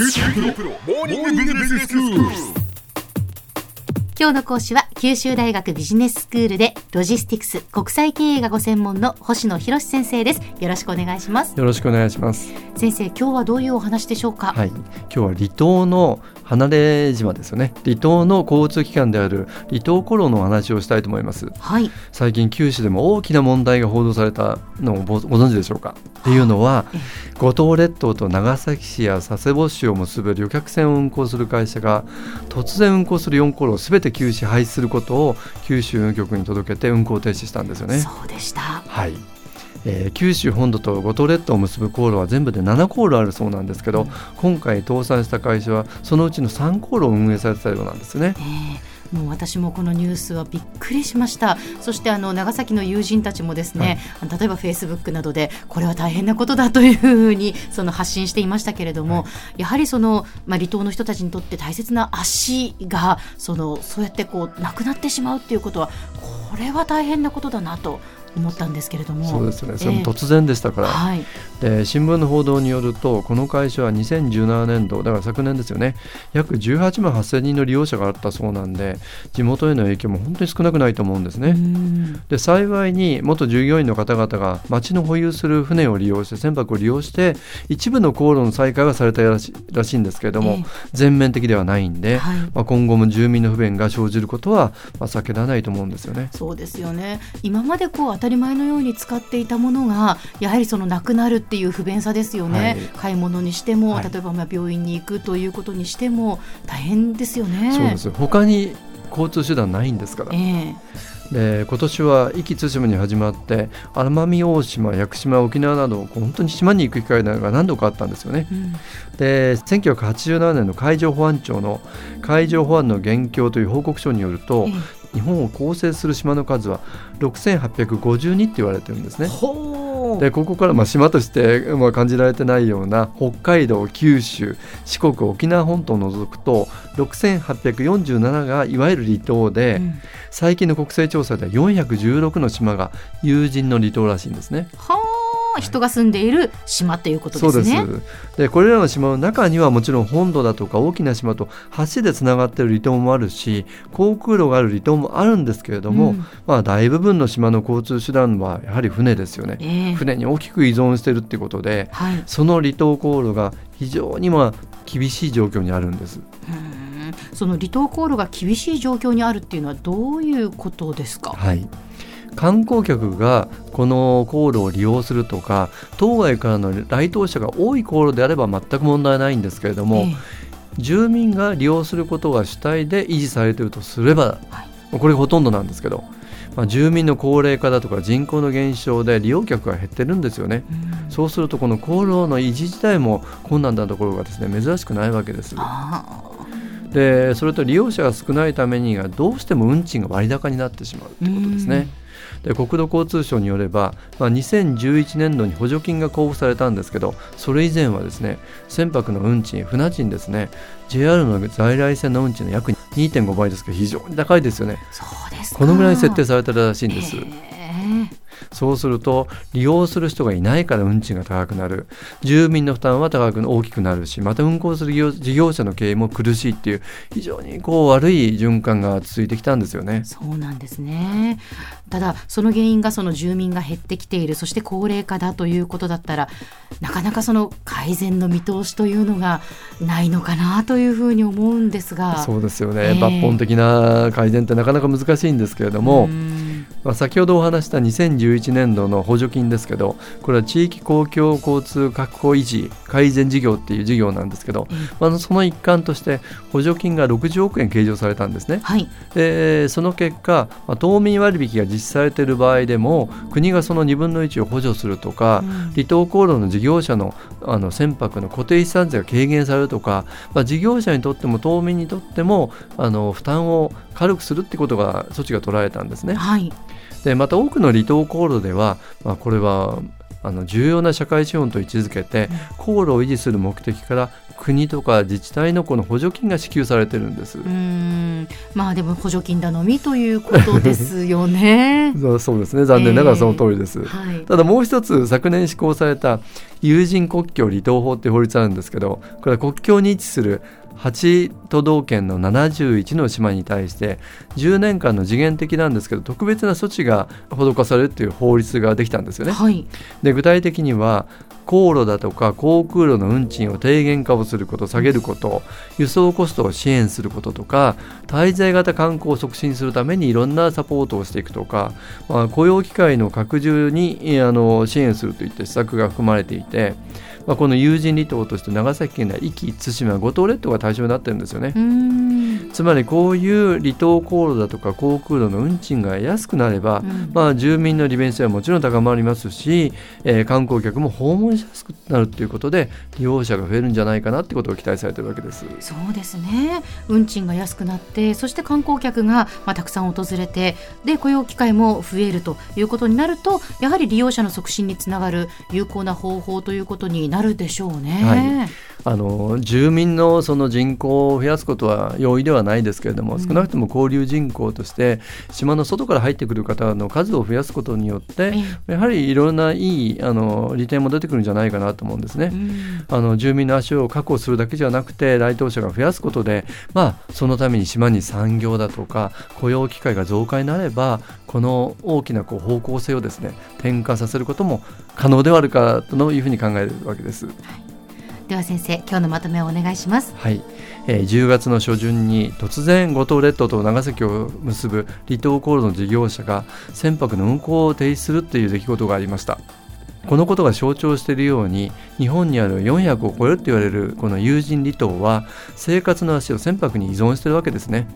今日の講師は九州大学ビジネススクールでロジスティクス国際経営がご専門の星野博先生です。よろしくお願いします。よろしくお願いします。先生今日はどういうお話でしょうか？はい、今日は離島の離れ島ですよね。離島の交通機関である離島航路のお話をしたいと思います。はい最近九州でも大きな問題が報道されたのをごご存知でしょうか？っていうのはえ五島列島と長崎市や佐世保市を結ぶ旅客船を運航する会社が突然運航する4航路をすべて休止廃止することを九州運輸局に届けて運航停止したんですよね。そうでしたはい、えー九州本土と五島列島を結ぶ航路は全部で7航路あるそうなんですけど、うん。今回倒産した会社はそのうちの3航路を運営されてたようなんですね。ねえ。もう私もこのニュースはびっくりしました。そしてあの長崎の友人たちもですね、例えばフェイスブックなどでこれは大変なことだというふうにその発信していましたけれども、やはりその、まあ、離島の人たちにとって大切な足がそのそうやってこうなくなってしまうっていうことはこれは大変なことだなと思ったんですけれども。そうですよね。それもええ。突然でしたから、はい。で新聞の報道によるとこの会社は2017年度だから昨年ですよね。約18万8000人の利用者があったそうなんで地元への影響も本当に少なくないと思うんですね。うん。で幸いに元従業員の方々が町の保有する船を利用して船舶を利用して一部の航路の再開はされたらしらしいんですけれども、ええ。全面的ではないんで、はい。まあ、今後も住民の不便が生じることは、まあ、避けられないと思うんですよね。そうですよね。今までこう当たり前のように使っていたものがやはりそのなくなるっていう不便さですよね、はい。買い物にしても、はい。例えばまあ病院に行くということにしても大変ですよね。そうです他に交通手段ないんですから。えで今年は壱岐対馬に始まって奄美大島屋久島沖縄など本当に島に行く機会が何度かあったんですよね。えうん。で1987年の海上保安庁の海上保安の現況という報告書によると、え日本を構成する島の数は6852って言われてるんですえね。でここからまあ島としてまあ感じられてないような北海道九州四国沖縄本島を除くと6847がいわゆる離島で、うん最近の国勢調査では416の島が有人の離島らしいんですね。はあ人が住んでいる島ということですね。でこれらの島の中にはもちろん本土だとか大きな島と橋でつながっている離島もあるし航空路がある離島もあるんですけれども、うんまあ、大部分の島の交通手段はやはり船ですよね。ええ船に大きく依存しているっていうことではいその離島航路が非常にまあ厳しい状況にあるんです。うんその離島航路が厳しい状況にあるっていうのはどういうことですか？はい観光客がこの航路を利用するとか当該からの来島者が多い航路であれば全く問題ないんですけれども、え住民が利用することが主体で維持されているとすれば、はいこれほとんどなんですけど、まあ、住民の高齢化だとか人口の減少で利用客が減ってるんですよね。えうんそうするとこの航路の維持自体も困難なところがですね珍しくないわけです。あでそれと利用者が少ないためにはどうしても運賃が割高になってしまうということですね。で国土交通省によれば、まあ、2011年度に補助金が交付されたんですけどそれ以前はですね船舶の運賃船賃ですね JR の在来線の運賃の約2.5倍ですけど非常に高いですよね。そうですか。このぐらい設定されてるらしいんです、ええそうすると利用する人がいないから運賃が高くなる住民の負担は高く大きくなるしまた運行する事業者の経営も苦しいっていう非常にこう悪い循環が続いてきたんですよね。そうなんですね。ただその原因がその住民が減ってきているそして高齢化だということだったらなかなかその改善の見通しというのがないのかなというふうに思うんですが。そうですよね、ええ抜本的な改善ってなかなか難しいんですけれども、んまあ、先ほどお話した2011年度の補助金ですけどこれは地域公共交通確保維持改善事業っていう事業なんですけど、ええまあ、その一環として補助金が60億円計上されたんですね。はい、でその結果、まあ、島民割引が実施されている場合でも国がその2分の1を補助するとか、うん離島航路の事業者のあの船舶の固定資産税が軽減されるとか、まあ、事業者にとっても島民にとってもあの負担を軽くするってことが措置が取られたんですね。はい、でまた多くの離島航路では、まあ、これはあの重要な社会資本と位置づけて航路を維持する目的から国とか自治体のこの補助金が支給されてるんです。うーんまあでも補助金頼みということですよね。そうですね残念ながらその通りです。はい、ただもう一つ昨年施行された有人国境離島法っていう法律あるんですけどこれは国境に位置する8都道県の71の島に対して10年間の次元的なんですけど特別な措置が施されるっていう法律ができたんですよね。はい、で具体的には航路だとか航空路の運賃を低減化をすること下げること輸送コストを支援することとか滞在型観光を促進するためにいろんなサポートをしていくとか、まあ、雇用機会の拡充にあの支援するといった施策が含まれていて。まあ、この有人離島として長崎県内壱岐対馬五島列島が対象になってるんですよね。つまりこういう離島航路だとか航空路の運賃が安くなれば、うん、まあ、住民の利便性はもちろん高まりますし、えー、観光客も訪問しやすくなるということで利用者が増えるんじゃないかなってことを期待されてるわけです。そうですね。運賃が安くなってそして観光客が、まあ、たくさん訪れてで雇用機会も増えるということになるとやはり利用者の促進につながる有効な方法ということにななるでしょうね。はい。あの住民のその人口を増やすことは容易ではないですけれども、少なくとも交流人口として島の外から入ってくる方の数を増やすことによって、やはりいろんないいあの利点も出てくるんじゃないかなと思うんですね。あの住民の足を確保するだけじゃなくて来島者が増やすことで、まあ、そのために島に産業だとか雇用機会が増加になればこの大きなこう方向性をですね転換させることも可能ではあるかというふうに考えるわけです。はいでは先生今日のまとめをお願いします。はい、えー、10月の初旬に突然五島列島と長崎を結ぶ離島航路の事業者が船舶の運航を停止するという出来事がありました。このことが象徴しているように日本にある400を超えると言われるこの有人離島は生活の足を船舶に依存しているわけですね。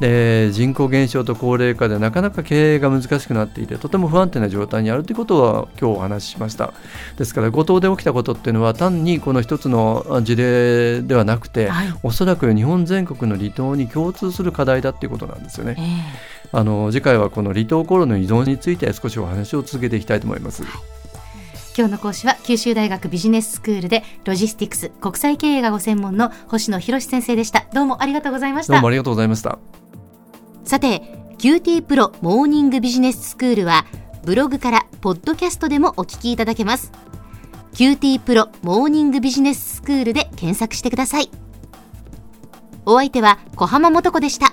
で人口減少と高齢化でなかなか経営が難しくなっていてとても不安定な状態にあるということは今日お話ししました。ですから五島で起きたことっていうのは単にこの一つの事例ではなくて、はい、おそらく日本全国の離島に共通する課題だっていうことなんですよね、えー、あの次回はこの離島航路の依存について少しお話を続けていきたいと思います、今日の講師は九州大学ビジネススクールでロジスティクス国際経営がご専門の星野博先生でした。どうもありがとうございました。どうもありがとうございました。さて QT プロモーニングビジネススクールはブログからポッドキャストでもお聞きいただけます。QT プロモーニングビジネススクールで検索してください。お相手は小浜もとこでした。